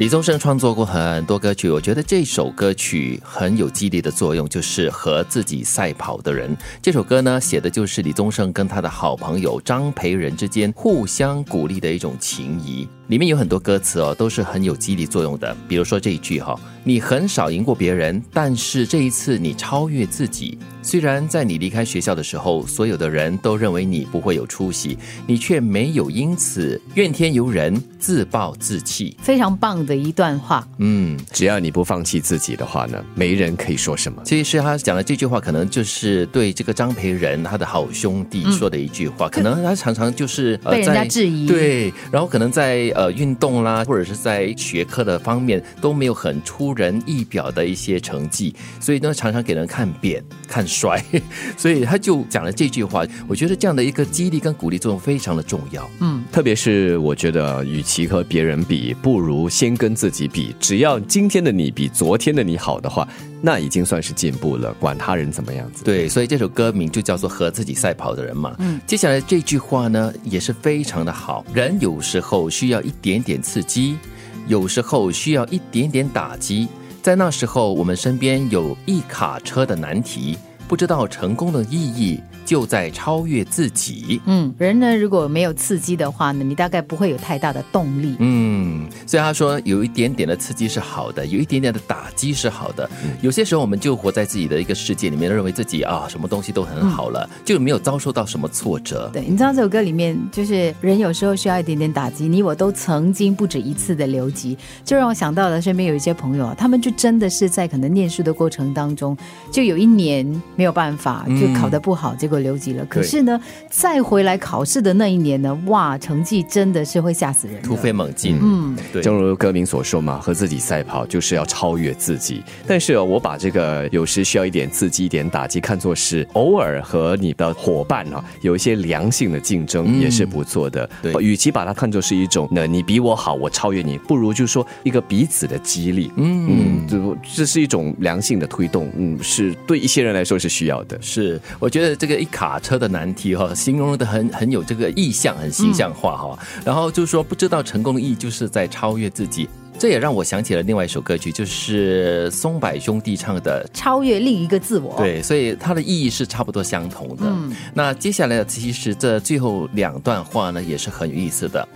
李宗盛创作过很多歌曲，我觉得这首歌曲很有激励的作用，就是和自己赛跑的人。这首歌呢，写的就是李宗盛跟他的好朋友张培仁之间互相鼓励的一种情谊。里面有很多歌词哦，都是很有激励作用的。比如说这一句哈，你很少赢过别人，但是这一次你超越自己。虽然在你离开学校的时候，所有的人都认为你不会有出息，你却没有因此怨天尤人、自暴自弃。非常棒的一段话。嗯，只要你不放弃自己的话呢，没人可以说什么。其实他讲的这句话，可能就是对这个张培仁他的好兄弟说的一句话。可能他常常就是被人家质疑，对，然后可能在呃运动啦，或者是在学科的方面都没有很出人意表的一些成绩，所以呢，常常给人看扁看。衰，所以他就讲了这句话。我觉得这样的一个激励跟鼓励作用非常的重要。嗯，特别是我觉得，与其和别人比，不如先跟自己比。只要今天的你比昨天的你好的话，那已经算是进步了。管他人怎么样子。对，所以这首歌名就叫做《和自己赛跑的人》嘛。嗯，接下来这句话呢也是非常的好。人有时候需要一点点刺激，有时候需要一点点打击。在那时候，我们身边有一卡车的难题。不知道成功的意义。就在超越自己。嗯，人呢，如果没有刺激的话呢，你大概不会有太大的动力。嗯，所以他说，有一点点的刺激是好的，有一点点的打击是好的。有些时候，我们就活在自己的一个世界里面，认为自己啊，什么东西都很好了，就没有遭受到什么挫折。对，你知道这首歌里面，就是人有时候需要一点点打击。你我都曾经不止一次的留级，就让我想到了身边有一些朋友啊，他们就真的是在可能念书的过程当中，就有一年没有办法，就考得不好，结果。留级了，可是呢，再回来考试的那一年呢，哇，成绩真的是会吓死人，突飞猛进。嗯，对，正如歌名所说嘛，和自己赛跑就是要超越自己。但是我把这个有时需要一点刺激、一点打击，看作是偶尔和你的伙伴啊有一些良性的竞争也是不错的。对，与其把它看作是一种，那你比我好，我超越你，不如就说一个彼此的激励。嗯嗯，这这是一种良性的推动。嗯，是对一些人来说是需要的。是，我觉得这个一。卡车的难题哈，形容的很很有这个意象，很形象化哈。然后就是说，不知道成功的意义就是在超越自己。这也让我想起了另外一首歌曲，就是松柏兄弟唱的《超越另一个自我》。对，所以它的意义是差不多相同的。那接下来其实这最后两段话呢，也是很有意思的。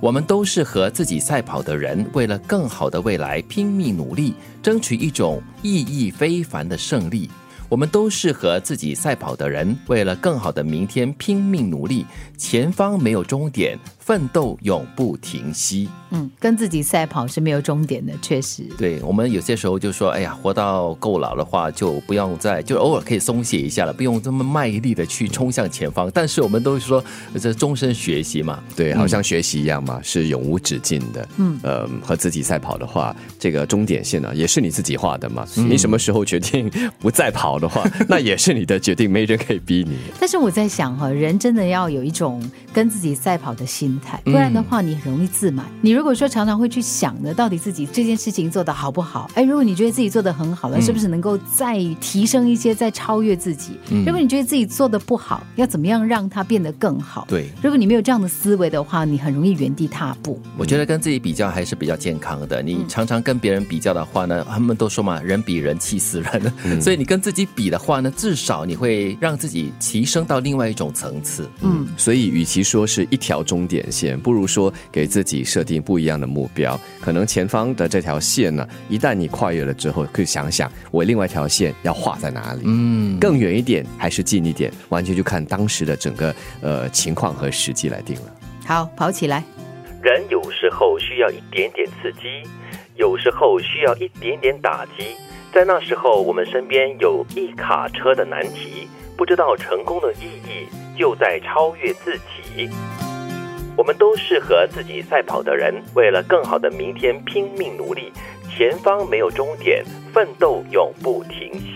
我们都是和自己赛跑的人，为了更好的未来拼命努力，争取一种意义非凡的胜利。我们都是和自己赛跑的人，为了更好的明天拼命努力，前方没有终点。奋斗永不停息。嗯，跟自己赛跑是没有终点的，确实。对我们有些时候就说，哎呀，活到够老的话，就不用再，就偶尔可以松懈一下了，不用这么卖力的去冲向前方。但是我们都说，这终身学习嘛，对，好像学习一样嘛，是永无止境的。嗯，呃，和自己赛跑的话，这个终点线呢，也是你自己画的嘛。你什么时候决定不再跑的话，那也是你的决定，没人可以逼你。但是我在想哈，人真的要有一种跟自己赛跑的心。不然的话，你很容易自满。你如果说常常会去想呢，到底自己这件事情做的好不好？哎，如果你觉得自己做的很好了，是不是能够再提升一些，再超越自己？如果你觉得自己做的不好，要怎么样让它变得更好？对，如果你没有这样的思维的话，你很容易原地踏步。我觉得跟自己比较还是比较健康的。你常常跟别人比较的话呢，他们都说嘛，人比人气死人。所以你跟自己比的话呢，至少你会让自己提升到另外一种层次。嗯，所以与其说是一条终点。线不如说给自己设定不一样的目标，可能前方的这条线呢，一旦你跨越了之后，可以想想我另外一条线要画在哪里，嗯，更远一点还是近一点，完全就看当时的整个呃情况和时机来定了。好，跑起来。人有时候需要一点点刺激，有时候需要一点点打击，在那时候我们身边有一卡车的难题，不知道成功的意义就在超越自己。我们都是和自己赛跑的人，为了更好的明天拼命努力，前方没有终点，奋斗永不停息。